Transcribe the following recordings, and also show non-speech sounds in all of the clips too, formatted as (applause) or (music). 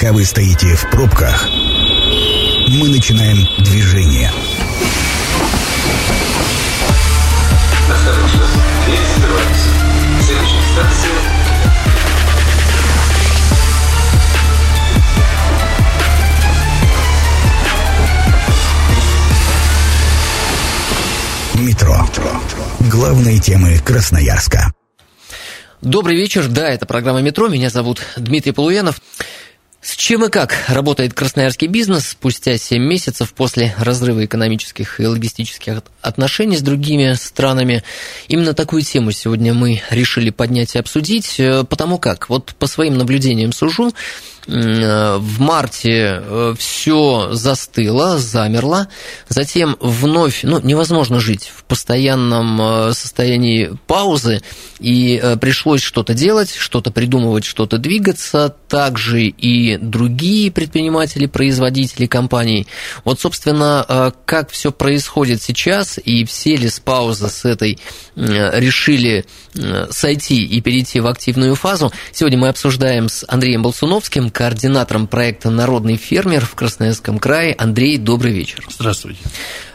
Пока вы стоите в пробках, мы начинаем движение. Метро. Главные темы Красноярска. Добрый вечер. Да, это программа «Метро». Меня зовут Дмитрий Полуянов. С чем и как работает красноярский бизнес спустя 7 месяцев после разрыва экономических и логистических отношений с другими странами? Именно такую тему сегодня мы решили поднять и обсудить, э, потому как, вот по своим наблюдениям сужу, в марте э, все застыло, замерло, затем вновь, ну, невозможно жить в постоянном э, состоянии паузы, и э, пришлось что-то делать, что-то придумывать, что-то двигаться, также и другие предприниматели, производители компаний. Вот, собственно, как все происходит сейчас, и все ли с паузы с этой решили сойти и перейти в активную фазу, сегодня мы обсуждаем с Андреем Болсуновским, координатором проекта «Народный фермер» в Красноярском крае. Андрей, добрый вечер. Здравствуйте.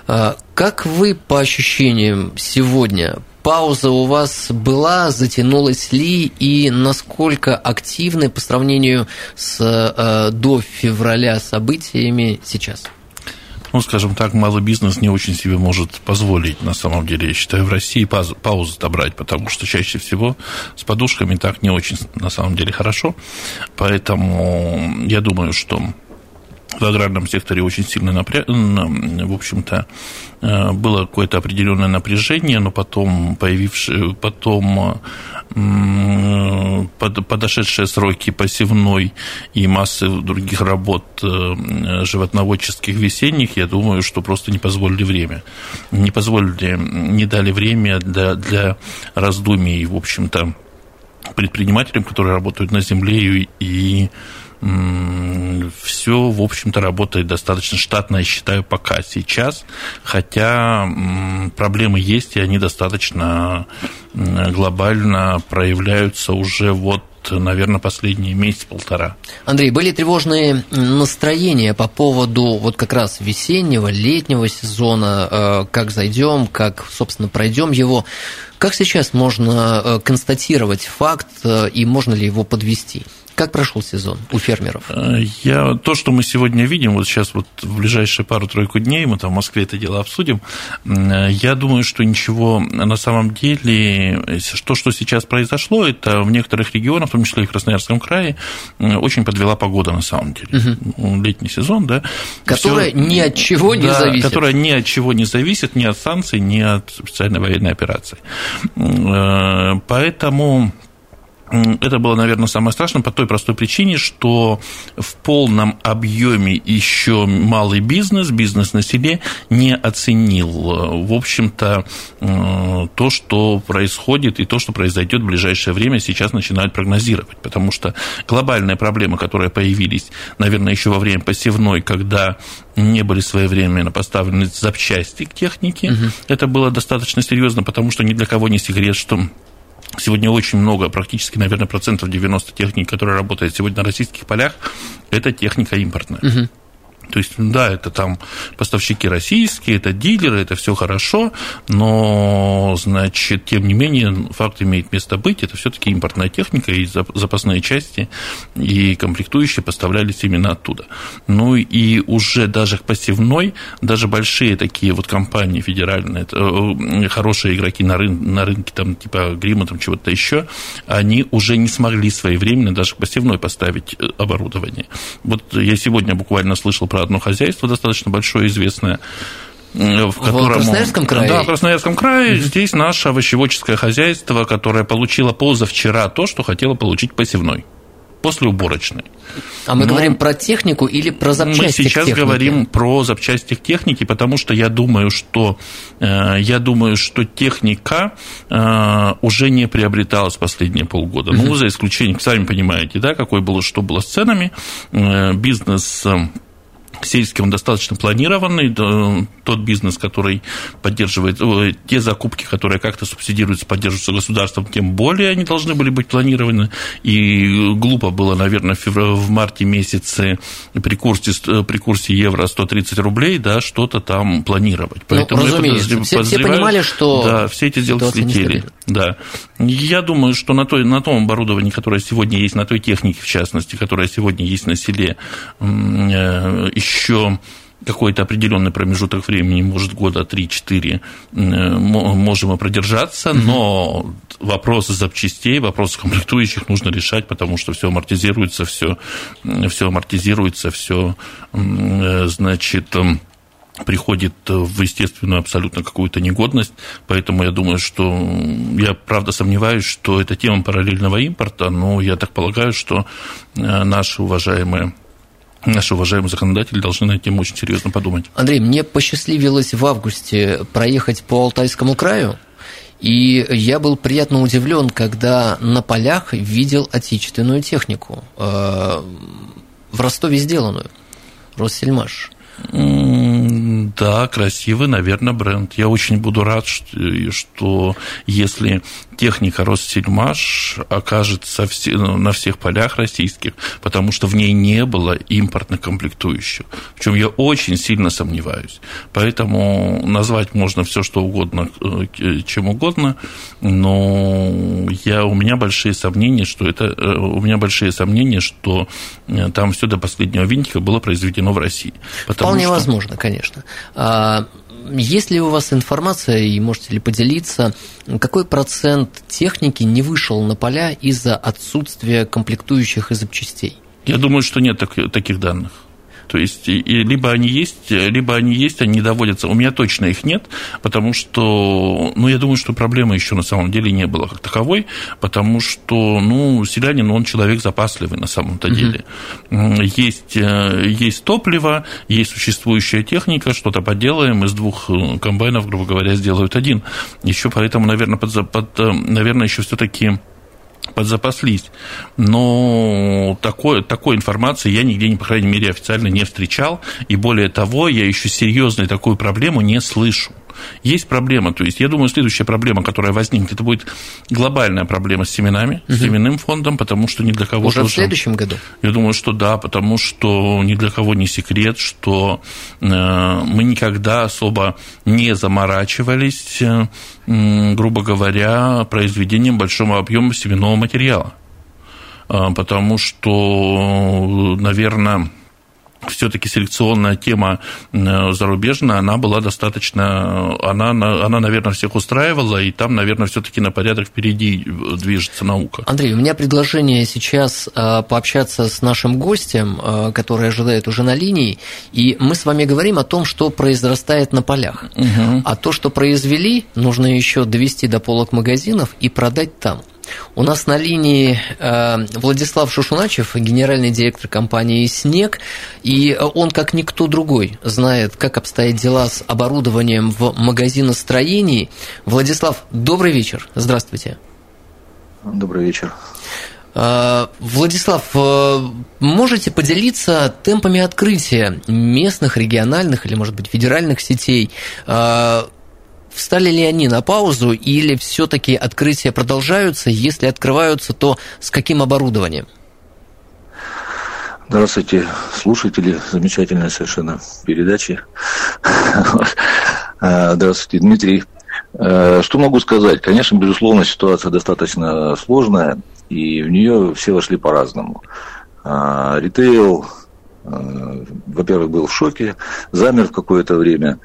А, как вы по ощущениям сегодня пауза у вас была, затянулась ли и насколько активны по сравнению с э, до февраля событиями сейчас? Ну, скажем так, малый бизнес не очень себе может позволить, на самом деле, я считаю, в России паузу, паузу брать, потому что чаще всего с подушками так не очень, на самом деле, хорошо. Поэтому я думаю, что в аграрном секторе очень сильно напряг, в общем-то, э, было какое-то определенное напряжение, но потом появившее, потом подошедшие сроки посевной и массы других работ э, животноводческих весенних, я думаю, что просто не позволили время. Не позволили, не дали время для, для раздумий, в общем-то, предпринимателям, которые работают на земле и все, в общем-то, работает достаточно штатно, я считаю, пока сейчас, хотя проблемы есть, и они достаточно глобально проявляются уже вот наверное, последние месяц-полтора. Андрей, были тревожные настроения по поводу вот как раз весеннего, летнего сезона, э, как зайдем, как, собственно, пройдем его. Как сейчас можно э, констатировать факт э, и можно ли его подвести? Как прошел сезон у фермеров? Э, я, то, что мы сегодня видим, вот сейчас вот в ближайшие пару-тройку дней, мы там в Москве это дело обсудим, э, я думаю, что ничего на самом деле, то, что сейчас произошло, это в некоторых регионах, в том числе и в Красноярском крае, э, очень подвела погода на самом деле. Угу. Летний сезон, да. Которая Всё, ни от чего не да, зависит. Которая ни от чего не зависит, ни от санкций, ни от специальной военной операции. Поэтому это было, наверное, самое страшное по той простой причине, что в полном объеме еще малый бизнес, бизнес на себе не оценил, в общем-то, э, то, что происходит и то, что произойдет в ближайшее время, сейчас начинают прогнозировать, потому что глобальные проблемы, которые появились, наверное, еще во время посевной, когда не были своевременно поставлены запчасти к технике, угу. это было достаточно серьезно, потому что ни для кого не секрет, что Сегодня очень много, практически, наверное, процентов 90 техники, которая работает сегодня на российских полях, это техника импортная. Угу. То есть, да, это там поставщики российские, это дилеры, это все хорошо, но, значит, тем не менее, факт имеет место быть, это все-таки импортная техника, и запасные части, и комплектующие поставлялись именно оттуда. Ну и уже даже к посевной, даже большие такие вот компании федеральные, э, хорошие игроки на, рын, на рынке, там, типа Грима, там чего-то еще, они уже не смогли своевременно даже к посевной поставить э, оборудование. Вот я сегодня буквально слышал про одно хозяйство достаточно большое, известное, в, котором, в Красноярском крае? Да, в Красноярском крае. Mm-hmm. Здесь наше овощеводческое хозяйство, которое получило позавчера то, что хотело получить посевной после уборочной. А мы Но говорим про технику или про запчасти Мы сейчас техники? говорим про запчасти техники, потому что я думаю, что, э, я думаю, что техника э, уже не приобреталась последние полгода. Uh-huh. Ну, за исключением, сами понимаете, да, какой было, что было с ценами. Э, бизнес сельский, он достаточно планированный. Тот бизнес, который поддерживает, те закупки, которые как-то субсидируются, поддерживаются государством, тем более они должны были быть планированы. И глупо было, наверное, в марте месяце при курсе, при курсе евро 130 рублей, да, что-то там планировать. Ну, Поэтому ну, разумеется, все, все понимали, что да, все эти сделки слетели. Да. Я думаю, что на, той, на том оборудовании, которое сегодня есть, на той технике, в частности, которая сегодня есть на селе, э, еще какой-то определенный промежуток времени, может, года 3-4, можем и продержаться, но вопросы запчастей, вопросы комплектующих нужно решать, потому что все амортизируется, все, все амортизируется, все, э, значит, приходит в естественную абсолютно какую-то негодность, поэтому я думаю, что я правда сомневаюсь, что это тема параллельного импорта, но я так полагаю, что э, наши уважаемые наши уважаемые законодатели должны на этим очень серьезно подумать. Андрей, мне посчастливилось в августе проехать по Алтайскому краю, и я был приятно удивлен, когда на полях видел отечественную технику, э, в Ростове сделанную, Россельмаш. Да, красивый, наверное, бренд. Я очень буду рад, что если техника Россельмаш окажется на всех полях российских, потому что в ней не было импортных комплектующих, в чем я очень сильно сомневаюсь. Поэтому назвать можно все что угодно, э, чем угодно, но я, у меня большие сомнения, что это, э, у меня большие сомнения, что э, там все до последнего винтика было произведено в России. Вполне что... возможно, конечно. А, есть ли у вас информация, и можете ли поделиться, какой процент техники не вышел на поля из-за отсутствия комплектующих и запчастей? Я думаю, что нет таких данных. То есть, и, либо они есть, либо они есть, они не доводятся. У меня точно их нет, потому что, ну, я думаю, что проблемы еще на самом деле не было как таковой, потому что, ну, селянин, он человек запасливый на самом-то деле. Угу. Есть, э, есть топливо, есть существующая техника, что-то поделаем, из двух э, комбайнов, грубо говоря, сделают один. Еще поэтому, наверное, под, под, э, наверное еще все-таки подзапаслись. Но такой, такой информации я нигде, по крайней мере, официально не встречал. И более того, я еще серьезную такую проблему не слышу. Есть проблема, то есть я думаю, следующая проблема, которая возникнет, это будет глобальная проблема с семенами, угу. с семенным фондом, потому что ни для кого уже в следующем году. Я думаю, что да, потому что ни для кого не секрет, что э, мы никогда особо не заморачивались, э, грубо говоря, произведением большого объема семенного материала, э, потому что, наверное все-таки селекционная тема зарубежная, она была достаточно, она, она, наверное, всех устраивала, и там, наверное, все-таки на порядок впереди движется наука. Андрей, у меня предложение сейчас а, пообщаться с нашим гостем, который ожидает уже на линии, и мы с вами говорим о том, что произрастает на полях. Угу. А то, что произвели, нужно еще довести до полок магазинов и продать там. У нас на линии э, Владислав Шушуначев, генеральный директор компании «Снег», и он, как никто другой, знает, как обстоят дела с оборудованием в магазиностроении. Владислав, добрый вечер, здравствуйте. Добрый вечер. Э, Владислав, э, можете поделиться темпами открытия местных, региональных или, может быть, федеральных сетей? Встали ли они на паузу или все-таки открытия продолжаются? Если открываются, то с каким оборудованием? Здравствуйте, слушатели замечательной совершенно передачи. (laughs) А, здравствуйте, Дмитрий. А, что могу сказать? Конечно, безусловно, ситуация достаточно сложная, и в нее все вошли по-разному. А, ритейл, во-первых, был в шоке, замер в какое-то время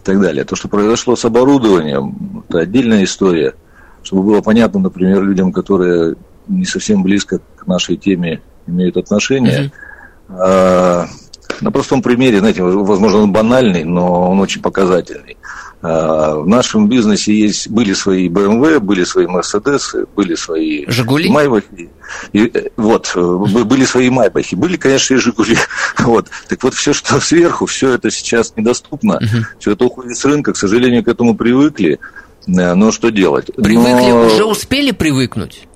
и так далее. То, что произошло с оборудованием, это отдельная история. Чтобы было понятно, например, людям, которые не совсем близко к нашей теме имеют отношение. Uh-huh. А, на простом примере, знаете, возможно, он банальный, но он очень показательный. А, в нашем бизнесе есть, были свои BMW, были свои Mercedes, были свои Жигули? Майбахи. И, э, вот, э, были свои Майбахи, были, конечно, и Жигули. (laughs) Вот. Так вот, все, что сверху, все это сейчас недоступно, угу. все это уходит с рынка, к сожалению, к этому привыкли. Э, но что делать? Привыкли, но... уже успели привыкнуть?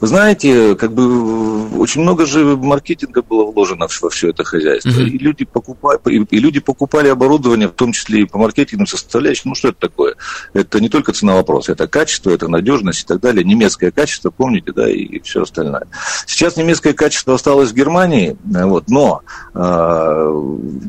Вы знаете, как бы очень много же маркетинга было вложено во все это хозяйство. Mm-hmm. И, люди покупали, и, люди покупали оборудование, в том числе и по маркетинговым составляющим. Ну, что это такое? Это не только цена вопроса, это качество, это надежность и так далее. Немецкое качество, помните, да, и, и все остальное. Сейчас немецкое качество осталось в Германии, вот, но э,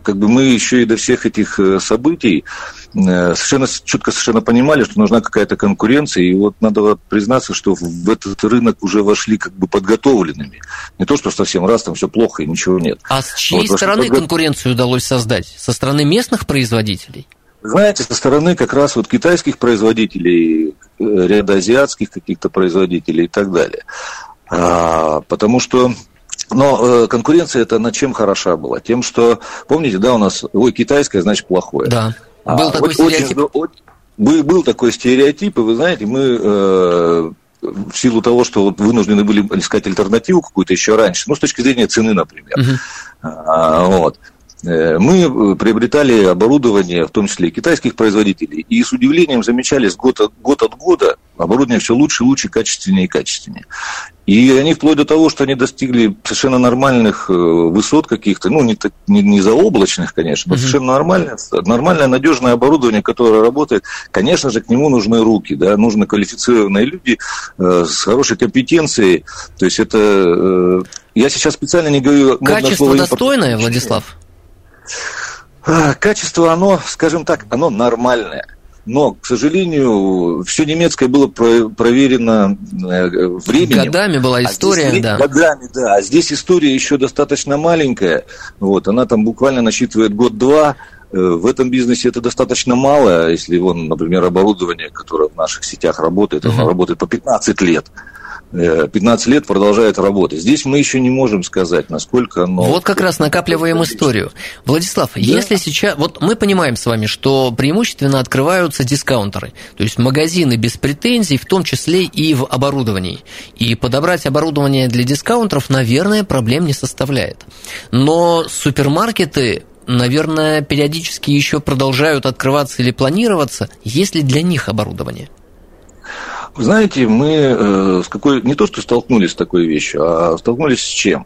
как бы мы еще и до всех этих э, событий Э, совершенно четко совершенно понимали, что нужна какая-то конкуренция, и вот надо признаться, что в этот рынок уже вошли как бы подготовленными. Не то, что совсем раз там все плохо и ничего нет. А с чьей вот, стороны подго... конкуренцию удалось создать? Со стороны местных производителей? Знаете, со стороны как раз вот китайских производителей, э, ряда азиатских каких-то производителей и так далее. А, потому что но э, конкуренция это над чем хороша была? Тем, что, помните, да, у нас, ой, китайская, значит, плохое. Да. Был а, такой очень, стереотип? Очень, был, был такой стереотип, и вы знаете, мы э, в силу того, что вот вынуждены были искать альтернативу какую-то еще раньше, ну, с точки зрения цены, например. Uh-huh. А, вот. Э, мы приобретали оборудование, в том числе и китайских производителей, и с удивлением замечали с год от, год от года оборудование все лучше лучше, качественнее и качественнее. И они вплоть до того, что они достигли совершенно нормальных э, высот каких-то, ну, не, не, не заоблачных, конечно, но совершенно нормальное, нормальное, надежное оборудование, которое работает. Конечно же, к нему нужны руки, да, нужны квалифицированные люди э, с хорошей компетенцией. То есть это... Э, я сейчас специально не говорю... Качество достойное, Владислав? Качество, оно, скажем так, оно нормальное. Но, к сожалению, все немецкое было проверено э, временем. Годами была история, а здесь, да. Годами, да. А здесь история еще достаточно маленькая. Вот, она там буквально насчитывает год-два. Э, в этом бизнесе это достаточно мало, если вон, например, оборудование, которое в наших сетях работает, uh-huh. оно работает по 15 лет. 15 э, лет продолжает работать. Здесь мы еще не можем сказать, насколько оно... Вот как раз накапливаем историю. Владислав, да. если сейчас... Вот мы понимаем с вами, что преимущественно открываются дискаунтеры, то есть магазины без претензий, в том числе и в оборудовании. И подобрать оборудование для дискаунтеров, наверное, проблем не составляет. Но супермаркеты наверное, периодически еще продолжают открываться или планироваться, есть ли для них оборудование? Знаете, мы э, с какой не то что столкнулись с такой вещью, а столкнулись с чем?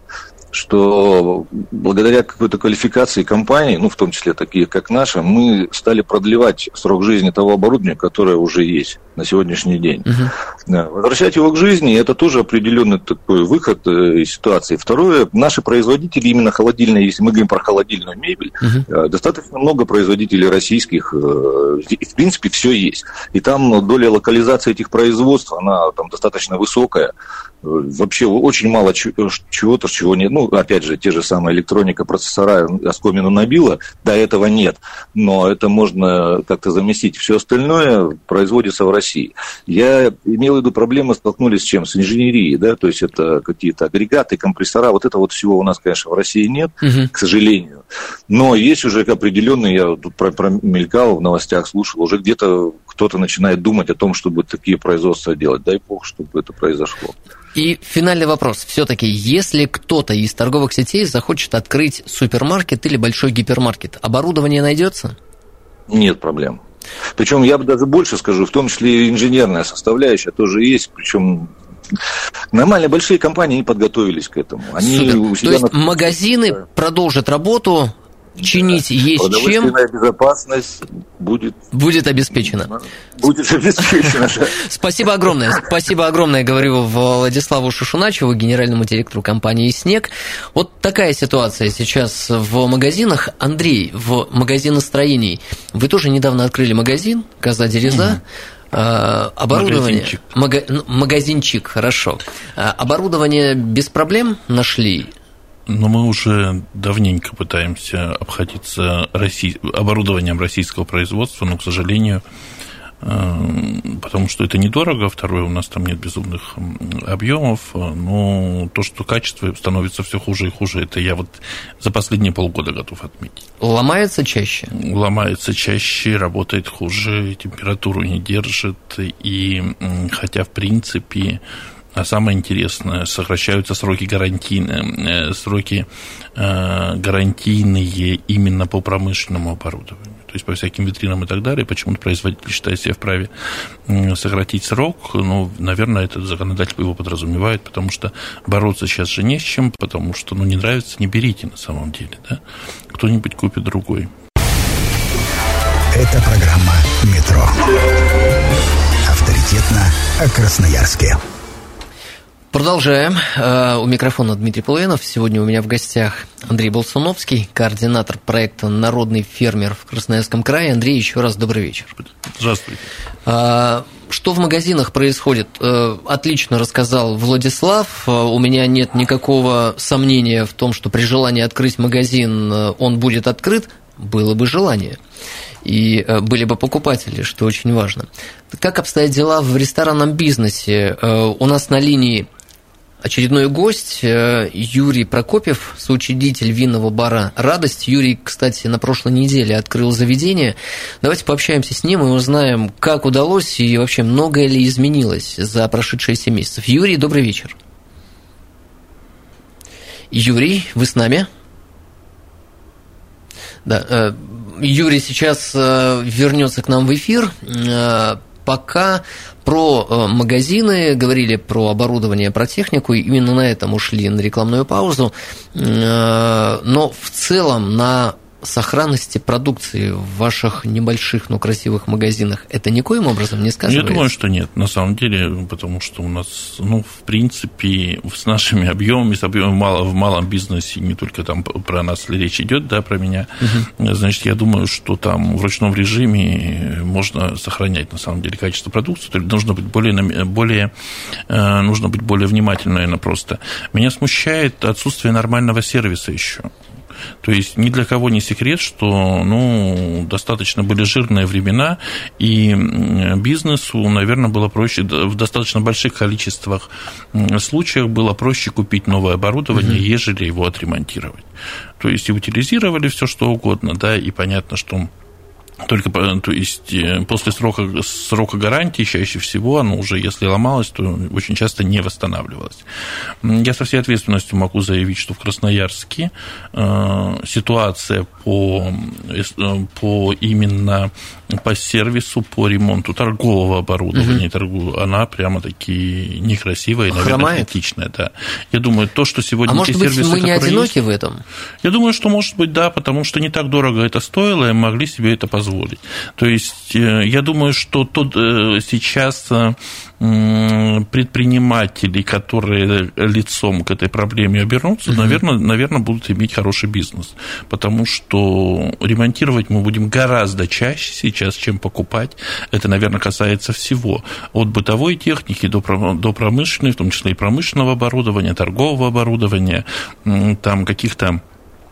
Что благодаря какой-то квалификации компаний, ну, в том числе такие, как наша, мы стали продлевать срок жизни того оборудования, которое уже есть на сегодняшний день. Uh-huh. Возвращать его к жизни – это тоже определенный такой выход э, из ситуации. Второе, наши производители, именно холодильные, если мы говорим про холодильную мебель, uh-huh. достаточно много производителей российских, э, в принципе, все есть. И там доля локализации этих производств, она там достаточно высокая вообще очень мало чего-то, чего нет. Ну, опять же, те же самые электроника, процессора оскомину набила, до этого нет. Но это можно как-то заместить. Все остальное производится в России. Я имел в виду проблемы, столкнулись с чем? С инженерией, да, то есть это какие-то агрегаты, компрессора, вот это вот всего у нас, конечно, в России нет, угу. к сожалению. Но есть уже определенные, я тут промелькал в новостях, слушал, уже где-то кто-то начинает думать о том, чтобы такие производства делать. Дай бог, чтобы это произошло. И финальный вопрос. Все-таки, если кто-то из торговых сетей захочет открыть супермаркет или большой гипермаркет, оборудование найдется? Нет проблем. Причем я бы даже больше скажу, в том числе и инженерная составляющая тоже есть, причем Нормальные большие компании не подготовились к этому. Они Супер. у себя То есть на... магазины продолжат работу, чинить да. есть чем. безопасность будет... Будет обеспечена. Будет обеспечена, (laughs) Спасибо огромное. Спасибо огромное, говорю Владиславу Шушуначеву, генеральному директору компании «Снег». Вот такая ситуация сейчас в магазинах. Андрей, в магазиностроении. Вы тоже недавно открыли магазин «Коза Дереза». А, оборудование. Магазинчик. Мага... Магазинчик, хорошо. А, оборудование без проблем нашли? Но мы уже давненько пытаемся обходиться Россий... оборудованием российского производства, но, к сожалению, э, потому что это недорого, второе, у нас там нет безумных объемов, но то, что качество становится все хуже и хуже, это я вот за последние полгода готов отметить. Ломается чаще? Ломается чаще, работает хуже, температуру не держит, и хотя, в принципе, а самое интересное, сокращаются сроки гарантийные, э, сроки э, гарантийные именно по промышленному оборудованию. то есть по всяким витринам и так далее, почему-то производитель считает себя вправе сократить срок, ну, наверное, этот законодатель его подразумевает, потому что бороться сейчас же не с чем, потому что, ну, не нравится, не берите на самом деле, да, кто-нибудь купит другой. Это программа «Метро». Авторитетно о Красноярске. Продолжаем. Э, у микрофона Дмитрий Полуянов. Сегодня у меня в гостях Андрей Болсуновский, координатор проекта «Народный фермер» в Красноярском крае. Андрей, еще раз добрый вечер. Здравствуйте. Э, что в магазинах происходит? Э, отлично рассказал Владислав. У меня нет никакого сомнения в том, что при желании открыть магазин он будет открыт. Было бы желание и были бы покупатели, что очень важно. Как обстоят дела в ресторанном бизнесе? У нас на линии очередной гость э, Юрий Прокопьев, соучредитель винного бара «Радость». Юрий, кстати, на прошлой неделе открыл заведение. Давайте пообщаемся с ним и узнаем, как удалось и вообще многое ли изменилось за прошедшие 7 месяцев. Юрий, добрый вечер. Юрий, вы с нами? Да, э, Юрий сейчас э, вернется к нам в эфир пока про э, магазины, говорили про оборудование, про технику, именно на этом ушли на рекламную паузу, э, но в целом на сохранности продукции в ваших небольших, но красивых магазинах это никоим образом не сказывается? Я думаю, что нет, на самом деле, потому что у нас, ну, в принципе, с нашими объемами, с объемом мало, в малом бизнесе, не только там про нас речь идет, да, про меня, угу. значит, я думаю, что там в ручном режиме можно сохранять, на самом деле, качество продукции, то нужно быть более, более, э, нужно быть более внимательным, наверное, просто. Меня смущает отсутствие нормального сервиса еще. То есть ни для кого не секрет, что ну, достаточно были жирные времена, и бизнесу, наверное, было проще в достаточно больших количествах случаев было проще купить новое оборудование, угу. ежели его отремонтировать. То есть и утилизировали все что угодно, да, и понятно, что только, то есть, э, после срока, срока гарантии чаще всего оно уже, если ломалось, то очень часто не восстанавливалось. Я со всей ответственностью могу заявить, что в Красноярске э, ситуация по, э, по именно по сервису, по ремонту торгового оборудования, угу. торгу, она прямо-таки некрасивая и, наверное, Хромает? критичная. Да. Я думаю, то, что сегодня а может быть, сервисы, мы не одиноки есть, в этом? Я думаю, что, может быть, да, потому что не так дорого это стоило, и могли себе это позволить. То есть, э, я думаю, что тут э, сейчас предприниматели, которые лицом к этой проблеме обернутся, угу. наверное, наверное, будут иметь хороший бизнес. Потому что ремонтировать мы будем гораздо чаще сейчас, чем покупать. Это, наверное, касается всего. От бытовой техники до, до промышленной, в том числе и промышленного оборудования, торгового оборудования, там каких-то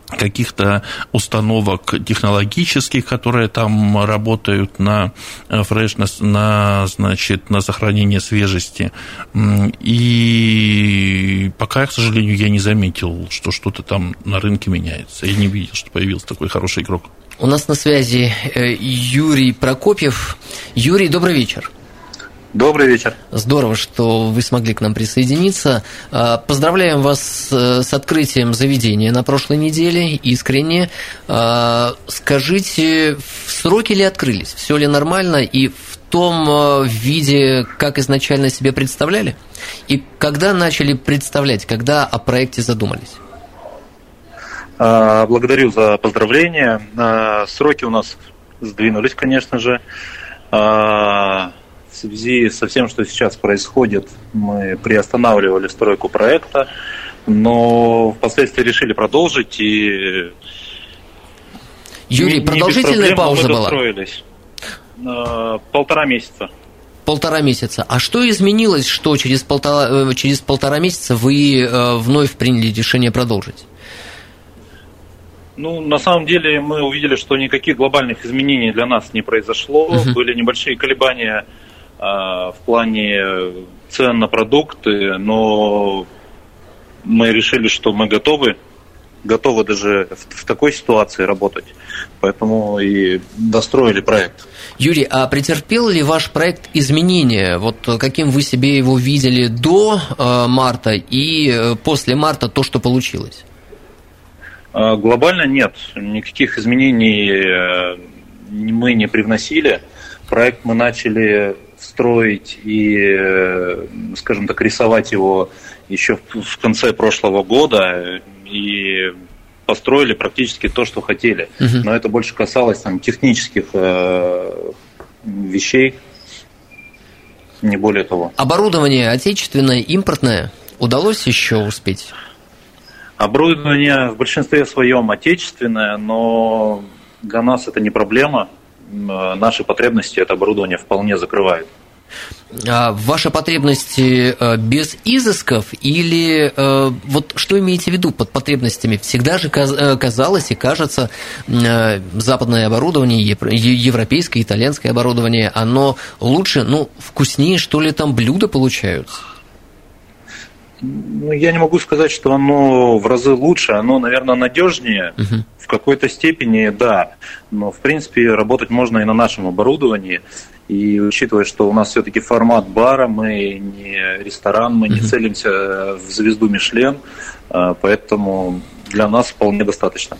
каких-то установок технологических, которые там работают на фрешнес, на, значит, на сохранение свежести. И пока, к сожалению, я не заметил, что что-то там на рынке меняется. Я не видел, что появился такой хороший игрок. У нас на связи э, Юрий Прокопьев. Юрий, добрый вечер. Добрый вечер. Здорово, что вы смогли к нам присоединиться. А, поздравляем вас с открытием заведения на прошлой неделе, искренне. А, скажите, сроки ли открылись? Все ли нормально и в том а, виде, как изначально себе представляли? И когда начали представлять, когда о проекте задумались? Благодарю за поздравления. Сроки у нас сдвинулись, конечно же в связи со всем, что сейчас происходит, мы приостанавливали стройку проекта, но впоследствии решили продолжить и Юрий, не, продолжительная не пауза была? А, полтора месяца. Полтора месяца. А что изменилось, что через полтора, э, через полтора месяца вы э, вновь приняли решение продолжить? Ну, на самом деле мы увидели, что никаких глобальных изменений для нас не произошло. Угу. Были небольшие колебания в плане цен на продукты, но мы решили, что мы готовы, готовы даже в, в такой ситуации работать. Поэтому и достроили проект. Юрий, а претерпел ли ваш проект изменения? Вот каким вы себе его видели до э, марта и э, после марта то, что получилось? А, глобально нет. Никаких изменений э, мы не привносили. Проект мы начали строить и, э, скажем так, рисовать его еще в конце прошлого года и построили практически то, что хотели. Угу. Но это больше касалось там технических э, вещей, не более того. Оборудование отечественное, импортное удалось еще успеть? Оборудование в большинстве своем отечественное, но для нас это не проблема. Наши потребности это оборудование вполне закрывает. А ваши потребности э, без изысков или э, вот что имеете в виду под потребностями? Всегда же э, казалось и кажется западное оборудование, европейское, итальянское оборудование, оно лучше, ну, вкуснее, что ли, там блюда получаются? Ну, я не могу сказать, что оно в разы лучше, оно, наверное, надежнее. Uh-huh. В какой-то степени, да. Но, в принципе, работать можно и на нашем оборудовании. И учитывая, что у нас все-таки формат бара, мы не ресторан, мы не целимся в звезду Мишлен, а, поэтому для нас вполне достаточно.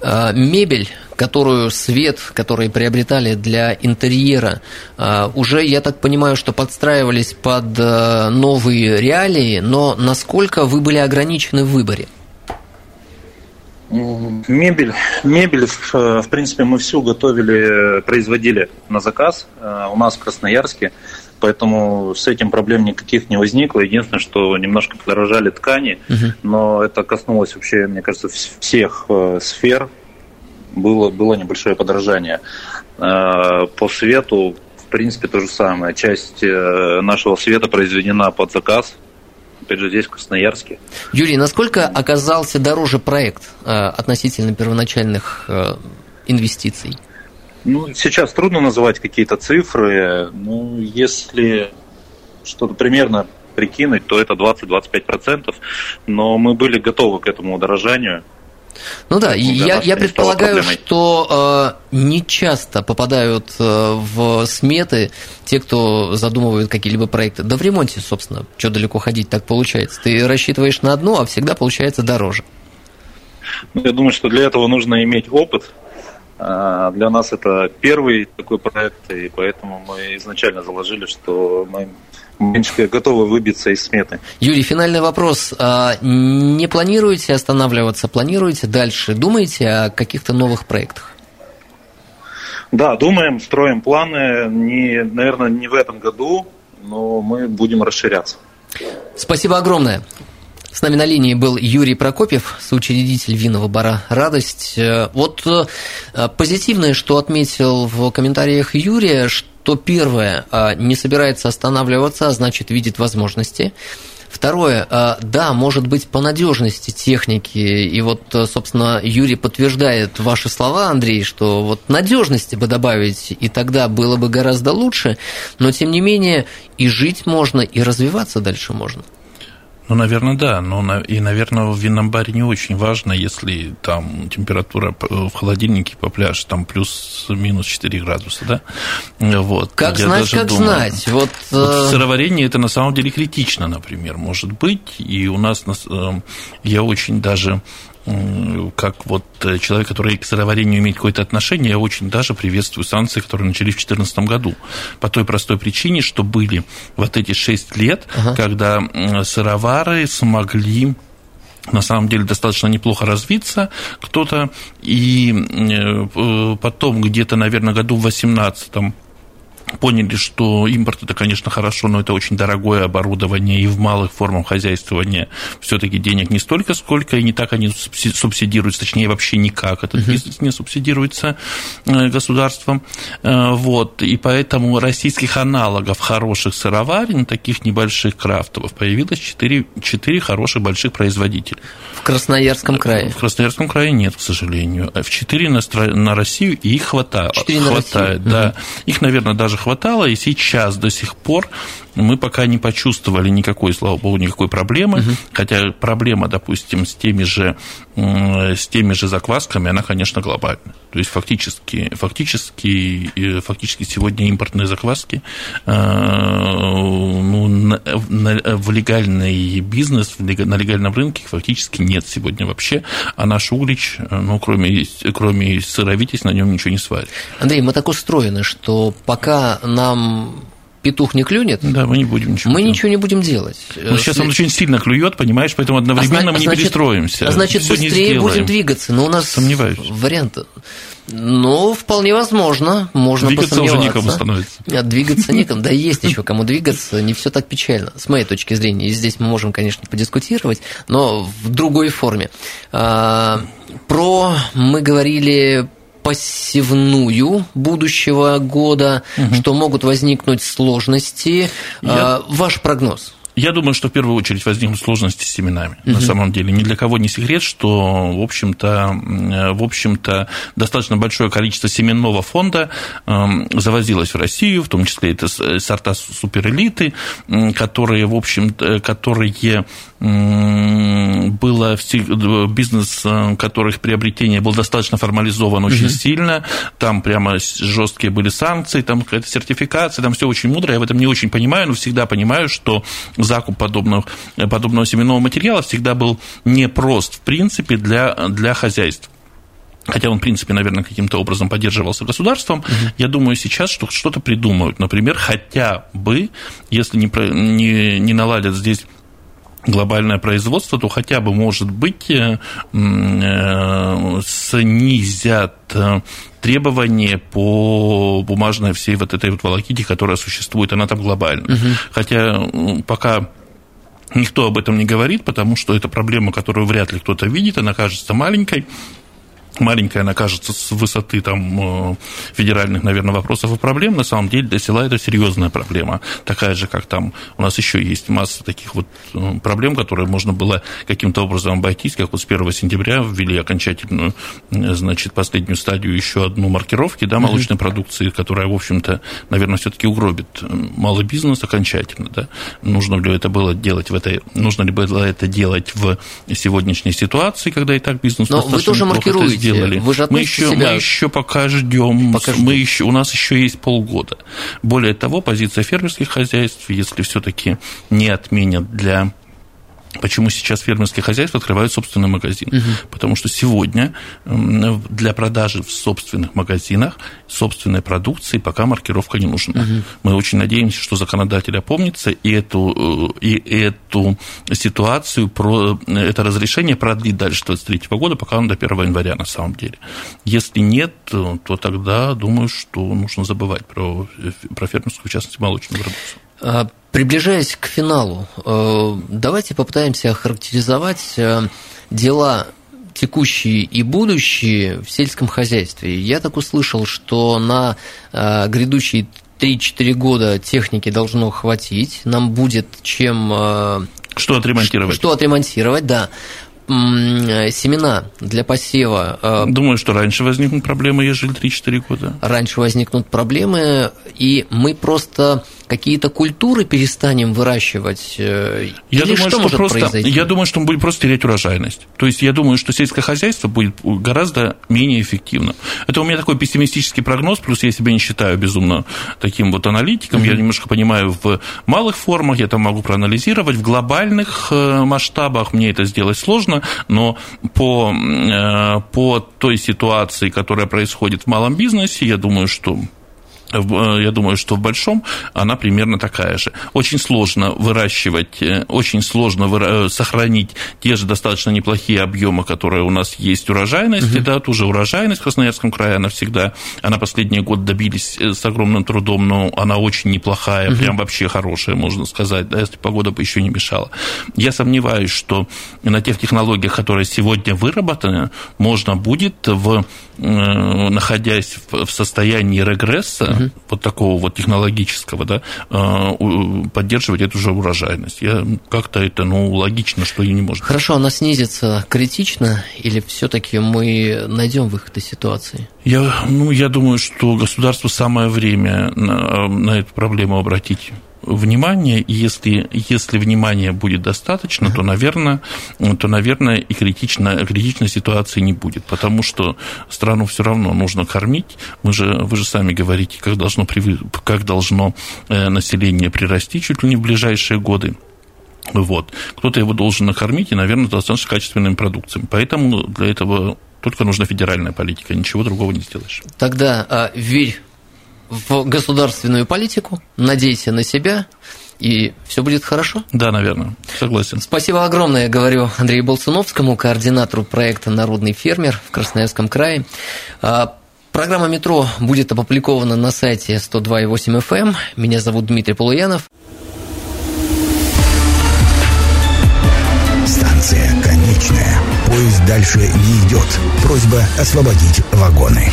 А, мебель, которую свет, который приобретали для интерьера, а, уже, я так понимаю, что подстраивались под новые реалии, но насколько вы были ограничены в выборе? Мебель, мебель, в принципе, мы всю готовили, производили на заказ э, у нас в Красноярске, поэтому с этим проблем никаких не возникло. Единственное, что немножко подорожали ткани, угу. но это коснулось вообще, мне кажется, всех э, сфер. Было, было небольшое подорожание. Э, по свету, в принципе, то же самое. Часть нашего света произведена под заказ, опять же, здесь, в Красноярске. Юрий, насколько оказался дороже проект э, относительно первоначальных э, инвестиций? Ну, сейчас трудно называть какие-то цифры. Ну, если что-то примерно прикинуть, то это 20-25%, но мы были готовы к этому удорожанию. Ну да, я, я предполагаю, что э, не часто попадают э, в сметы те, кто задумывают какие-либо проекты. Да в ремонте, собственно, что далеко ходить, так получается. Ты рассчитываешь на одно, а всегда получается дороже. Ну, я думаю, что для этого нужно иметь опыт. А для нас это первый такой проект, и поэтому мы изначально заложили, что мы меньше готовы выбиться из сметы. Юрий, финальный вопрос. А не планируете останавливаться, планируете дальше? Думаете о каких-то новых проектах? Да, думаем, строим планы. Не, наверное, не в этом году, но мы будем расширяться. Спасибо огромное. С нами на линии был Юрий Прокопьев, соучредитель винного бара «Радость». Вот э, позитивное, что отметил в комментариях Юрия, что то первое, а, не собирается останавливаться, а значит видит возможности. Второе, да, может быть, по надежности техники, и вот, собственно, Юрий подтверждает ваши слова, Андрей, что вот надежности бы добавить, и тогда было бы гораздо лучше, но, тем не менее, и жить можно, и развиваться дальше можно. Ну, наверное, да. Но и, наверное, в винном баре не очень важно, если там температура в холодильнике по пляжу там плюс-минус 4 градуса, да? Вот. Как Я знать, как думаю, знать. Вот, вот в э, сыроварении это на самом деле критично, например, может быть. И у нас э, я очень даже как вот э, человек, который к сыроварению имеет какое-то отношение, я очень даже приветствую санкции, которые начались в 2014 году. По той простой причине, что были вот эти 6 лет, ага. когда сыровары смогли на самом деле достаточно неплохо развиться кто-то, и э, потом где-то, наверное, году в 18 поняли, что импорт это, конечно, хорошо, но это очень дорогое оборудование, и в малых формах хозяйствования все-таки денег не столько, сколько, и не так они субсидируются, точнее, вообще никак этот uh-huh. бизнес не субсидируется э, государством. Э, вот, и поэтому российских аналогов хороших сыроварен, таких небольших крафтовых, появилось 4, 4 хороших больших производителя. В Красноярском крае? В Красноярском крае нет, к сожалению. В 4 на, на Россию, и их хватает. 4 на хватает, Россию. да. Uh-huh. Их, наверное, даже хватало, и сейчас до сих пор мы пока не почувствовали никакой, слава богу, никакой проблемы, угу. хотя проблема, допустим, с теми же, с теми же заквасками, она, конечно, глобальная. То есть фактически, фактически, э, фактически сегодня импортные закваски э, ну, на, на, в легальный бизнес, на легальном рынке фактически нет сегодня вообще, а наш углич, ну, кроме, кроме сыровитесь, на нем ничего не сварит. Андрей, мы так устроены, что пока нам петух не клюнет, да, мы не будем ничего мы делать. ничего не будем делать. Ну, сейчас он очень сильно клюет, понимаешь, поэтому одновременно а, мы не значит, перестроимся. А значит, Всё быстрее будем двигаться. Но у нас Сомневаюсь. вариант. Ну, вполне возможно, можно двигаться посомневаться. уже некому становится. А, двигаться некому, да есть еще кому двигаться, не все так печально, с моей точки зрения. И здесь мы можем, конечно, подискутировать, но в другой форме. А, про мы говорили посевную будущего года, угу. что могут возникнуть сложности. Я... А, ваш прогноз? Я думаю, что в первую очередь возникнут сложности с семенами. Угу. На самом деле, ни для кого не секрет, что, в общем-то, в общем-то, достаточно большое количество семенного фонда эм, завозилось в Россию, в том числе это сорта суперэлиты, которые, в общем, которые было бизнес, э, которых приобретение был достаточно формализован очень угу. сильно, там прямо жесткие были санкции, там какая-то сертификация, там все очень мудро, я в этом не очень понимаю, но всегда понимаю, что закуп подобных, подобного семенного материала всегда был непрост, в принципе, для, для хозяйств хотя он, в принципе, наверное, каким-то образом поддерживался государством, угу. я думаю сейчас, что что-то придумают. Например, хотя бы, если не, не, не наладят здесь глобальное производство, то хотя бы, может быть, э, э, снизят э, требования по бумажной всей вот этой вот волоките, которая существует, она там глобальная. Угу. Хотя пока никто об этом не говорит, потому что это проблема, которую вряд ли кто-то видит, она кажется маленькой, маленькая она кажется с высоты там, э, федеральных, наверное, вопросов и проблем, на самом деле для села это серьезная проблема. Такая же, как там у нас еще есть масса таких вот э, проблем, которые можно было каким-то образом обойтись, как вот с 1 сентября ввели окончательную, э, значит, последнюю стадию еще одну маркировки да, молочной mm-hmm. продукции, которая, в общем-то, наверное, все-таки угробит малый бизнес окончательно. Да? Нужно ли это было делать в этой, нужно ли было это делать в сегодняшней ситуации, когда и так бизнес Но вы тоже маркируете сделали. Вы же мы еще, себя... мы еще пока ждем. Пока ждем. Мы еще, у нас еще есть полгода. Более того, позиция фермерских хозяйств, если все-таки не отменят для Почему сейчас фермерские хозяйства открывают собственный магазин? Угу. Потому что сегодня для продажи в собственных магазинах собственной продукции пока маркировка не нужна. Угу. Мы очень надеемся, что законодатель опомнится и эту, э, и эту ситуацию, про, это разрешение продлит дальше 2023 года, пока он до 1 января на самом деле. Если нет, то тогда думаю, что нужно забывать про, э, про фермерскую, в частности, молочную продукцию. А, приближаясь к финалу, э, давайте попытаемся охарактеризовать э, дела текущие и будущие в сельском хозяйстве. Я так услышал, что на э, грядущие 3-4 года техники должно хватить, нам будет чем... Что отремонтировать? Что отремонтировать, да семена для посева. Думаю, что раньше возникнут проблемы, ежели 3-4 года. Раньше возникнут проблемы, и мы просто какие-то культуры перестанем выращивать? Э, я Или думаю, что, что может просто, произойти? Я думаю, что мы будем просто терять урожайность. То есть я думаю, что сельское хозяйство будет гораздо менее эффективным. Это у меня такой пессимистический прогноз, плюс я себя не считаю безумно таким вот аналитиком. Mm-hmm. Я немножко понимаю в малых формах, я там могу проанализировать, в глобальных э, масштабах мне это сделать сложно, но по, э, по той ситуации, которая происходит в малом бизнесе, я думаю, что я думаю, что в большом она примерно такая же. Очень сложно выращивать, э, очень сложно выра- э, сохранить те же достаточно неплохие объемы, которые у нас есть урожайности, угу. да, ту же урожайность в Красноярском крае, она всегда, она последние годы добились с огромным трудом, но она очень неплохая, угу. прям вообще хорошая, можно сказать, да, если погода бы еще не мешала. Я сомневаюсь, что на тех технологиях, которые сегодня выработаны, можно будет в находясь в состоянии регресса, угу. вот такого вот технологического, да, э, поддерживать эту же урожайность. Я как-то это, ну, логично, что и не может. Хорошо, она снизится критично, или все-таки мы найдем выход из ситуации? Я, ну, я думаю, что государству самое время на, на эту проблему обратить внимания, и если, если внимания будет достаточно, то, наверное, то, наверное, и критично, критичной ситуации не будет, потому что страну все равно нужно кормить. Мы же, вы же сами говорите, как должно, как должно э, население прирасти чуть ли не в ближайшие годы. Вот. Кто-то его должен накормить и, наверное, достаточно качественными продукциями. Поэтому для этого только нужна федеральная политика, ничего другого не сделаешь. Тогда а, верь в государственную политику, надейся на себя, и все будет хорошо? Да, наверное, согласен. Спасибо огромное, говорю Андрею Болцуновскому, координатору проекта «Народный фермер» в Красноярском крае. А, программа «Метро» будет опубликована на сайте 102.8 FM. Эм. Меня зовут Дмитрий Полуянов. Станция конечная. Поезд дальше не идет. Просьба освободить вагоны.